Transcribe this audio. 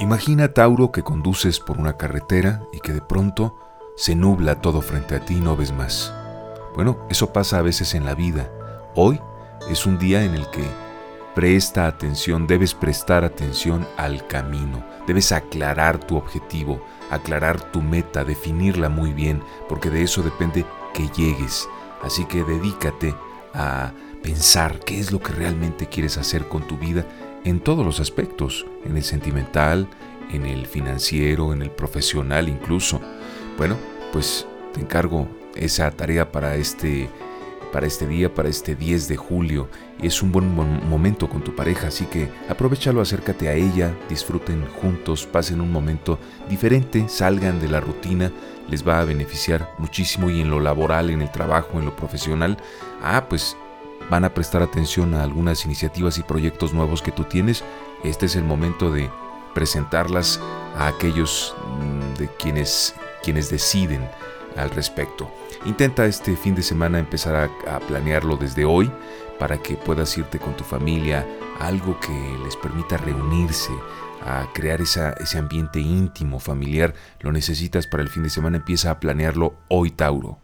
Imagina, Tauro, que conduces por una carretera y que de pronto se nubla todo frente a ti y no ves más. Bueno, eso pasa a veces en la vida. Hoy es un día en el que presta atención, debes prestar atención al camino, debes aclarar tu objetivo, aclarar tu meta, definirla muy bien, porque de eso depende que llegues. Así que dedícate a pensar qué es lo que realmente quieres hacer con tu vida en todos los aspectos, en el sentimental, en el financiero, en el profesional incluso. Bueno, pues te encargo esa tarea para este para este día, para este 10 de julio. Es un buen momento con tu pareja, así que aprovechalo, acércate a ella, disfruten juntos, pasen un momento diferente, salgan de la rutina, les va a beneficiar muchísimo y en lo laboral, en el trabajo, en lo profesional. Ah, pues van a prestar atención a algunas iniciativas y proyectos nuevos que tú tienes, este es el momento de presentarlas a aquellos mm, de quienes, quienes deciden al respecto. Intenta este fin de semana empezar a, planearlo desde hoy para que puedas irte con tu familia algo que les permita reunirse, a crear ese ambiente íntimo, familiar. Lo necesitas para el fin de semana, empieza a planearlo hoy, Tauro.